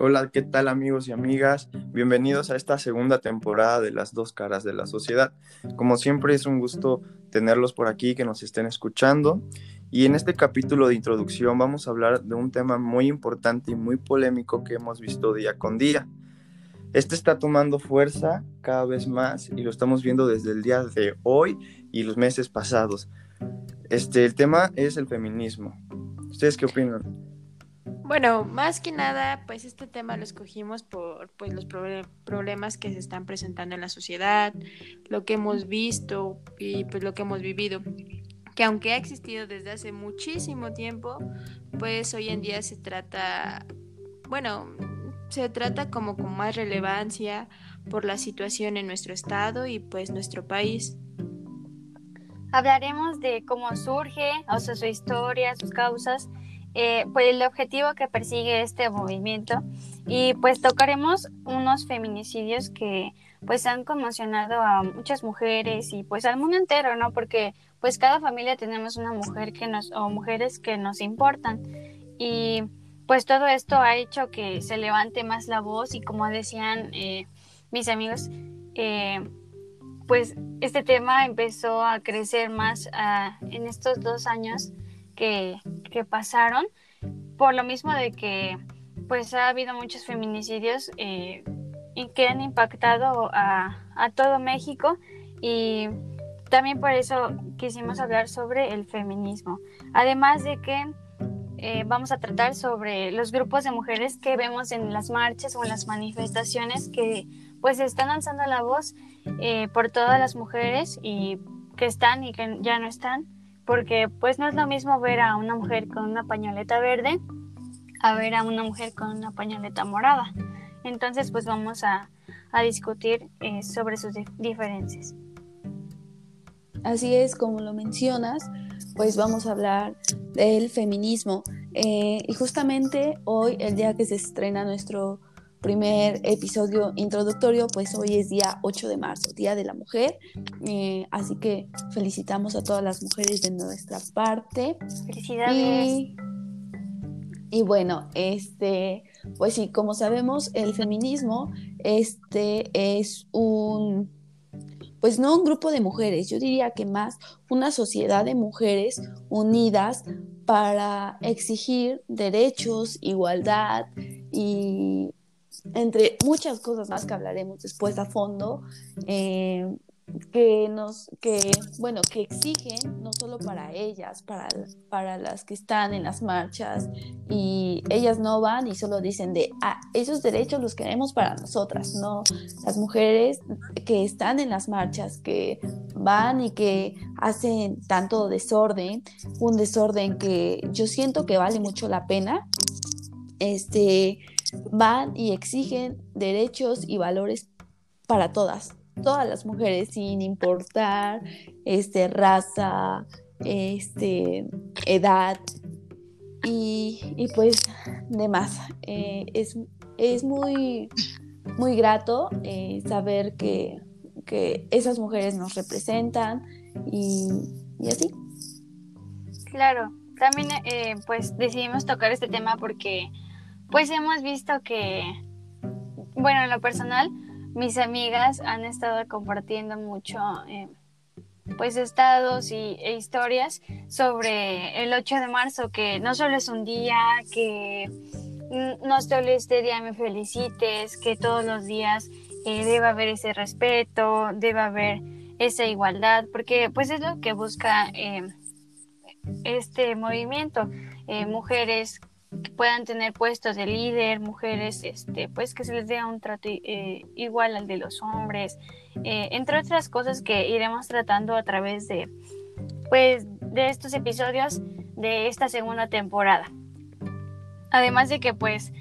Hola, ¿qué tal amigos y amigas? Bienvenidos a esta segunda temporada de Las dos caras de la sociedad. Como siempre es un gusto tenerlos por aquí, que nos estén escuchando. Y en este capítulo de introducción vamos a hablar de un tema muy importante y muy polémico que hemos visto día con día. Este está tomando fuerza cada vez más y lo estamos viendo desde el día de hoy y los meses pasados. Este, el tema es el feminismo. ¿Ustedes qué opinan? Bueno, más que nada, pues este tema lo escogimos por pues, los problemas que se están presentando en la sociedad, lo que hemos visto y pues lo que hemos vivido. Que aunque ha existido desde hace muchísimo tiempo, pues hoy en día se trata, bueno, se trata como con más relevancia por la situación en nuestro estado y pues nuestro país. Hablaremos de cómo surge, o sea, su historia, sus causas eh, pues el objetivo que persigue este movimiento y pues tocaremos unos feminicidios que pues han conmocionado a muchas mujeres y pues al mundo entero, ¿no? Porque pues cada familia tenemos una mujer que nos o mujeres que nos importan y pues todo esto ha hecho que se levante más la voz y como decían eh, mis amigos eh, pues este tema empezó a crecer más ah, en estos dos años que, pasaron, por lo mismo de que pues ha habido muchos feminicidios eh, y que han impactado a, todo México y también por eso quisimos hablar sobre el feminismo. Además de que eh, vamos a tratar sobre los grupos de mujeres que vemos en las marchas o en las manifestaciones que pues están alzando la voz eh, por todas las mujeres y que están y que ya no están porque pues no es lo mismo ver a una mujer con una pañoleta verde a ver a una mujer con una pañoleta morada. Entonces pues vamos a, discutir eh, sobre sus diferencias. Así es, como lo mencionas, pues vamos a hablar del feminismo. Eh, y justamente hoy, el día que se estrena nuestro primer episodio introductorio, pues hoy es día 8 de marzo, Día de la Mujer. Eh, así que felicitamos a todas las mujeres de nuestra parte. Felicidades. Y, bueno, este, pues sí, como sabemos, el feminismo este, es un, pues no un grupo de mujeres, yo diría que más una sociedad de mujeres unidas para exigir derechos, igualdad y entre muchas cosas más que hablaremos después a fondo, eh, que nos, que, bueno, que exigen no solo para ellas, para, para las que están en las marchas y ellas no van y solo dicen de, ah, esos derechos los queremos para nosotras, no, las mujeres que están en las marchas, que van y que hacen tanto desorden, un desorden que yo siento que vale mucho la pena, este, van y exigen derechos y valores para todas, todas las mujeres, sin importar este, raza, este, edad y, pues demás. Eh, es, es muy, muy grato eh, saber que, esas mujeres nos representan y, así. Claro, también eh, pues decidimos tocar este tema porque pues hemos visto que, bueno, en lo personal, mis amigas han estado compartiendo mucho, eh, pues, estados y, e historias sobre el 8 de marzo, que no solo es un día, que no solo este día me felicites, que todos los días eh, debe haber ese respeto, debe haber esa igualdad, porque pues es lo que busca eh, este movimiento, mujeres que puedan tener puestos de líder, mujeres, este, pues que se les dé un trato eh, igual al de los hombres, eh, entre otras cosas que iremos tratando a través de, pues, de estos episodios de esta segunda temporada. Además de que, pues,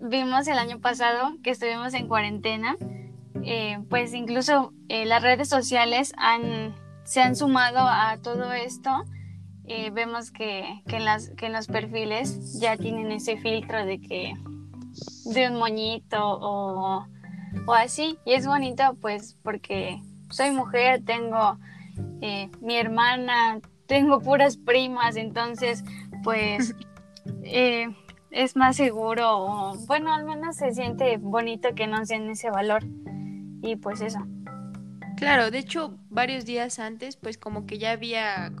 vimos el año pasado que estuvimos en cuarentena, eh, pues incluso las redes sociales han, se han sumado a todo esto eh, vemos que, que, en las, que en los perfiles ya tienen ese filtro de que de un moñito o, o así. Y es bonito pues porque soy mujer, tengo eh, mi hermana, tengo puras primas, entonces pues eh, es más seguro o bueno, al menos se siente bonito que nos den ese valor. Y pues eso. Claro, de hecho, varios días antes, pues como que ya había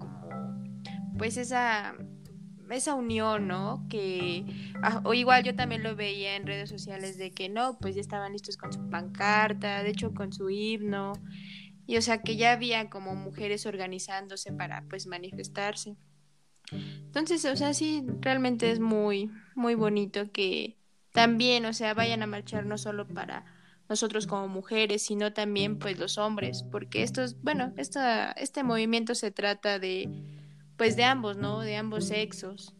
pues esa, esa unión, ¿no? Que, ah, o igual yo también lo veía en redes sociales de que no, pues ya estaban listos con su pancarta, de hecho con su himno, y o sea que ya había como mujeres organizándose para pues manifestarse. Entonces, o sea, sí, realmente es muy, muy bonito que también, o sea, vayan a marchar no solo para nosotros como mujeres, sino también pues los hombres, porque esto es, bueno, esta, este movimiento se trata de pues de ambos, ¿no? De ambos sexos,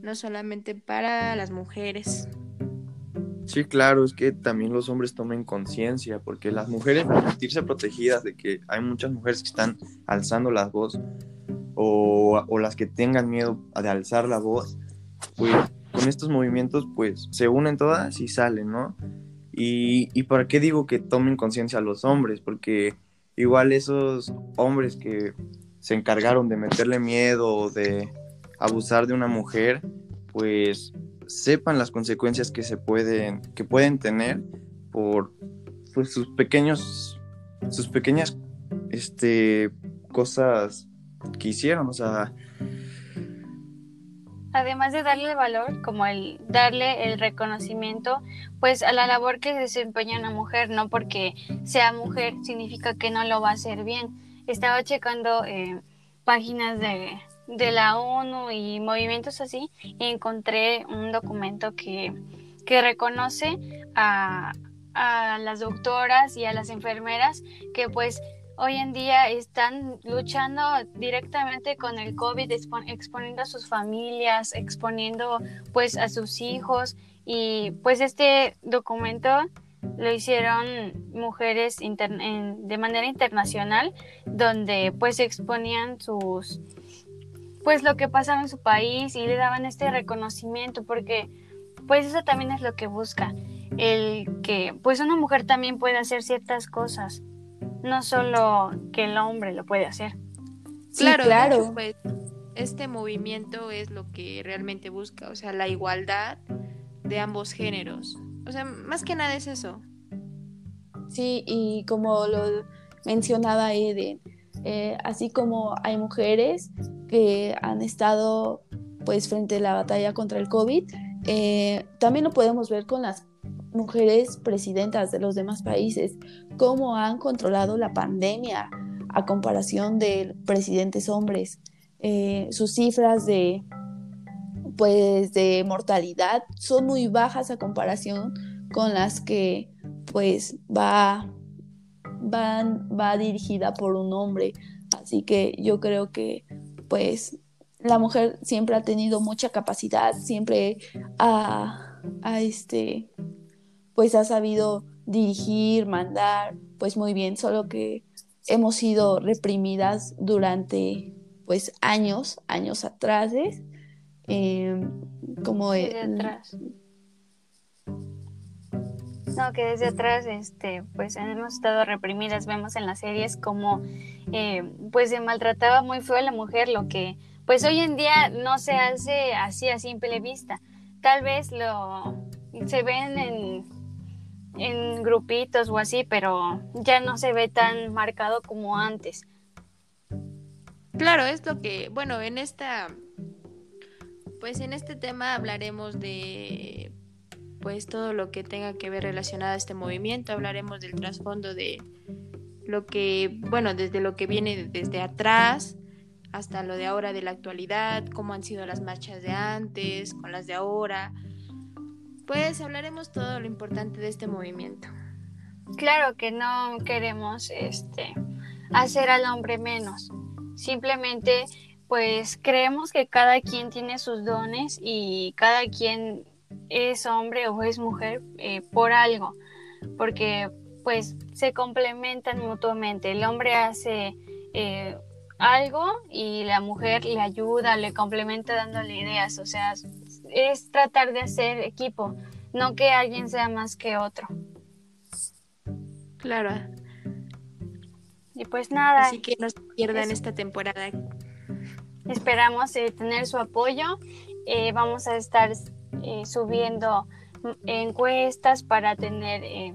no solamente para las mujeres. Sí, claro, es que también los hombres tomen conciencia, porque las mujeres al sentirse protegidas de que hay muchas mujeres que están alzando la voz o, o las que tengan miedo de alzar la voz, pues con estos movimientos pues se unen todas y salen, ¿no? Y, y para qué digo que tomen conciencia los hombres, porque igual esos hombres que se encargaron de meterle miedo o de abusar de una mujer, pues sepan las consecuencias que se pueden, que pueden tener por pues, sus pequeños, sus pequeñas este, cosas que hicieron, o sea, además de darle valor, como el darle el reconocimiento, pues a la labor que desempeña una mujer, no porque sea mujer significa que no lo va a hacer bien. Estaba checando eh, páginas de, de, la ONU y movimientos así y encontré un documento que, que reconoce a, a las doctoras y a las enfermeras que pues hoy en día están luchando directamente con el COVID, exponiendo a sus familias, exponiendo pues a sus hijos. Y pues este documento lo hicieron mujeres de manera internacional donde pues exponían sus pues lo que pasaba en su país y le daban este reconocimiento porque pues eso también es lo que busca el que pues una mujer también puede hacer ciertas cosas no solo que el hombre lo puede hacer. claro, claro. pues, este movimiento es lo que realmente busca, o sea, la igualdad de ambos géneros. O sea, más que nada es eso. Sí, y como lo mencionaba Eden, eh, así como hay mujeres que han estado pues frente a la batalla contra el COVID, eh, también lo podemos ver con las mujeres presidentas de los demás países, cómo han controlado la pandemia a comparación de presidentes hombres. Eh, sus cifras de, pues, de mortalidad son muy bajas a comparación con las que pues va, va dirigida por un hombre. Así que yo creo que pues la mujer siempre ha tenido mucha capacidad, siempre ha, ha este, pues ha sabido dirigir, mandar, pues muy bien, solo que hemos sido reprimidas durante pues años, años atrás, como desde atrás. No, que desde atrás, este, pues hemos estado reprimidas, vemos en las series como, eh, pues se maltrataba muy feo a la mujer, lo que, pues hoy en día no se hace así a simple vista. Tal vez lo se ven en en grupitos o así, pero ya no se ve tan marcado como antes. Claro, es lo que, bueno, en esta, pues en este tema hablaremos de, pues todo lo que tenga que ver relacionado a este movimiento, hablaremos del trasfondo de lo que, bueno, desde lo que viene desde atrás hasta lo de ahora de la actualidad, cómo han sido las marchas de antes, con las de ahora, pues hablaremos todo lo importante de este movimiento. Claro que no queremos este hacer al hombre menos. Simplemente pues creemos que cada quien tiene sus dones y cada quien es hombre o es mujer eh, por algo, porque pues se complementan mutuamente. El hombre hace eh, algo y la mujer le ayuda, le complementa dándole ideas, o sea, es tratar de hacer equipo, no que alguien sea más que otro. Claro. Y pues nada. Así que no se pierdan esta temporada. Esperamos eh, tener su apoyo. Eh, vamos a estar eh, subiendo encuestas para tener,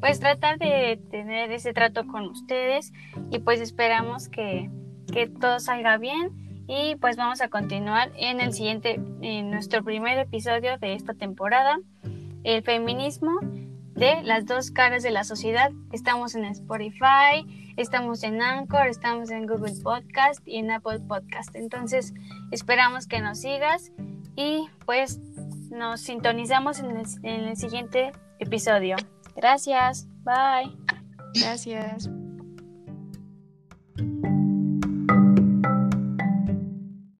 pues tratar de tener ese trato con ustedes y pues esperamos que, que todo salga bien y pues vamos a continuar en el siguiente, en nuestro primer episodio de esta temporada, el feminismo de las dos caras de la sociedad. Estamos en Spotify, estamos en Anchor, estamos en Google Podcast y en Apple Podcast. Entonces esperamos que nos sigas y pues nos sintonizamos en el, en el siguiente episodio. Gracias. Bye. Gracias.